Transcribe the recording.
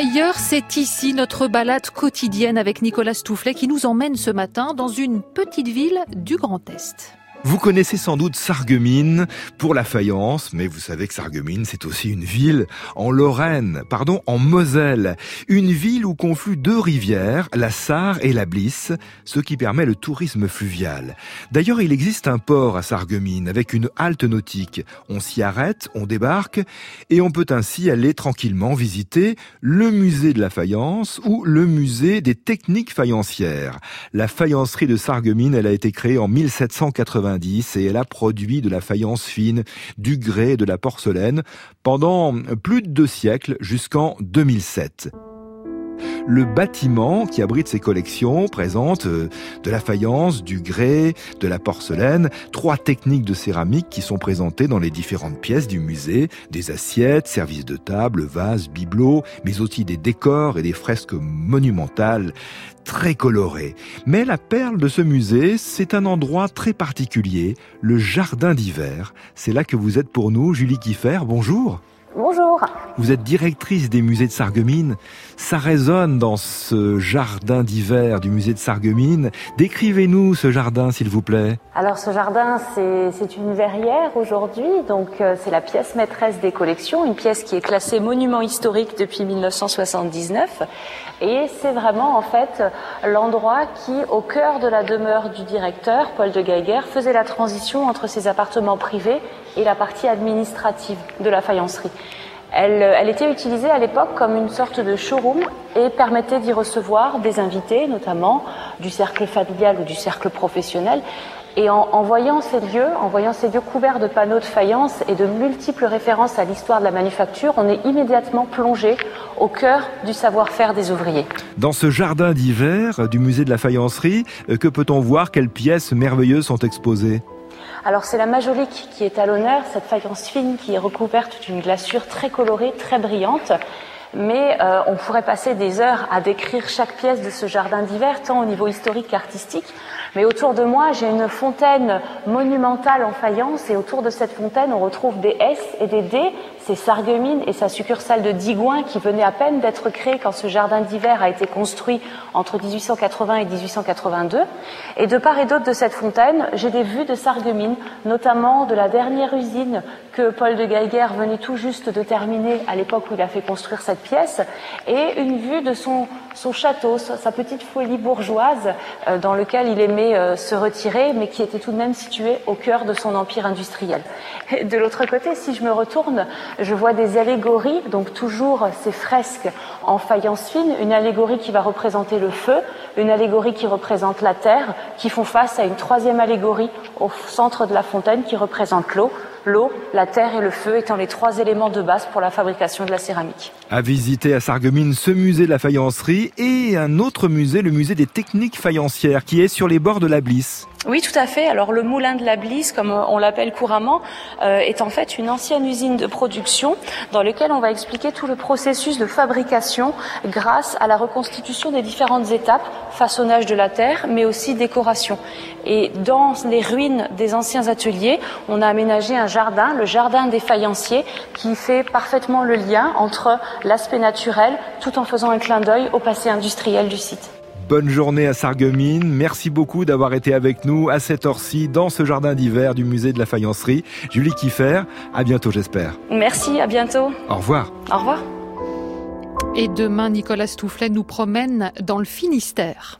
Ailleurs, c'est ici notre balade quotidienne avec Nicolas Stoufflet qui nous emmène ce matin dans une petite ville du Grand Est. Vous connaissez sans doute Sarreguemines pour la faïence, mais vous savez que Sarreguemines, c'est aussi une ville en Lorraine, pardon, en Moselle. Une ville où confluent deux rivières, la Sarre et la Blisse, ce qui permet le tourisme fluvial. D'ailleurs, il existe un port à Sarreguemines avec une halte nautique. On s'y arrête, on débarque, et on peut ainsi aller tranquillement visiter le musée de la faïence ou le musée des techniques faïencières. La faïencerie de Sarreguemines, elle a été créée en 1780 et elle a produit de la faïence fine, du grès et de la porcelaine pendant plus de deux siècles jusqu'en 2007. Le bâtiment qui abrite ces collections présente euh, de la faïence, du grès, de la porcelaine, trois techniques de céramique qui sont présentées dans les différentes pièces du musée, des assiettes, services de table, vases, bibelots, mais aussi des décors et des fresques monumentales très colorées. Mais la perle de ce musée, c'est un endroit très particulier, le jardin d'hiver. C'est là que vous êtes pour nous, Julie Kiffer. Bonjour. Bonjour. Vous êtes directrice des musées de Sarreguemines. Ça résonne dans ce jardin d'hiver du musée de Sarreguemines. Décrivez-nous ce jardin, s'il vous plaît. Alors ce jardin, c'est une verrière aujourd'hui, donc euh, c'est la pièce maîtresse des collections, une pièce qui est classée monument historique depuis 1979. Et c'est vraiment en fait l'endroit qui, au cœur de la demeure du directeur, Paul de Geiger, faisait la transition entre ses appartements privés et la partie administrative de la faïencerie. Elle, était utilisée à l'époque comme une sorte de showroom et permettait d'y recevoir des invités, notamment du cercle familial ou du cercle professionnel. Et en, en, voyant ces lieux, en voyant ces lieux couverts de panneaux de faïence et de multiples références à l'histoire de la manufacture, on est immédiatement plongé au cœur du savoir-faire des ouvriers. Dans ce jardin d'hiver du musée de la faïencerie, euh, que peut-on voir? Quelles pièces merveilleuses sont exposées? Alors c'est la majolique qui est à l'honneur, cette faïence fine qui est recouverte d'une glaçure très colorée, très brillante. Mais euh, on pourrait passer des heures à décrire chaque pièce de ce jardin d'hiver, tant au niveau historique qu'artistique. Mais autour de moi, j'ai une fontaine monumentale en faïence et autour de cette fontaine, on retrouve des S et des D. C'est Sarreguemines et sa succursale de Digoin qui venait à peine d'être créée quand ce jardin d'hiver a été construit entre 1880 et 1882. Et de part et d'autre de cette fontaine, j'ai des vues de Sarreguemines, notamment de la dernière usine que Paul de Geiger venait tout juste de terminer à l'époque où il a fait construire cette pièce, et une vue de son, son château, sa petite folie bourgeoise euh, dans lequel il aimait euh, se retirer, mais qui était tout de même situé au cœur de son empire industriel. De l'autre côté, si je me retourne, je vois des allégories, donc toujours ces fresques en faïence fine, une allégorie qui va représenter le feu, une allégorie qui représente la terre, qui font face à une troisième allégorie au centre de la fontaine qui représente l'eau, l'eau, la terre et le feu étant les trois éléments de base pour la fabrication de la céramique. À visiter à Sarreguemines ce musée de la faïencerie et un autre musée, le musée des techniques faïencières, qui est sur les bords de la Blisse. Oui, tout à fait. Alors le moulin de la Blisse, comme on l'appelle couramment, euh, est en fait une ancienne usine de production dans laquelle on va expliquer tout le processus de fabrication grâce à la reconstitution des différentes étapes, façonnage de la terre, mais aussi décoration. Et dans les ruines des anciens ateliers, on a aménagé un jardin, le jardin des faïenciers, qui fait parfaitement le lien entre l'aspect naturel tout en faisant un clin d'œil au passé industriel du site. Bonne journée à Sarreguemines. Merci beaucoup d'avoir été avec nous à cette heure-ci dans ce jardin d'hiver du musée de la faïencerie. Julie Kiffer, à bientôt j'espère. Merci, à bientôt. Au revoir. Au revoir. Et demain, Nicolas Stoufflet nous promène dans le Finistère.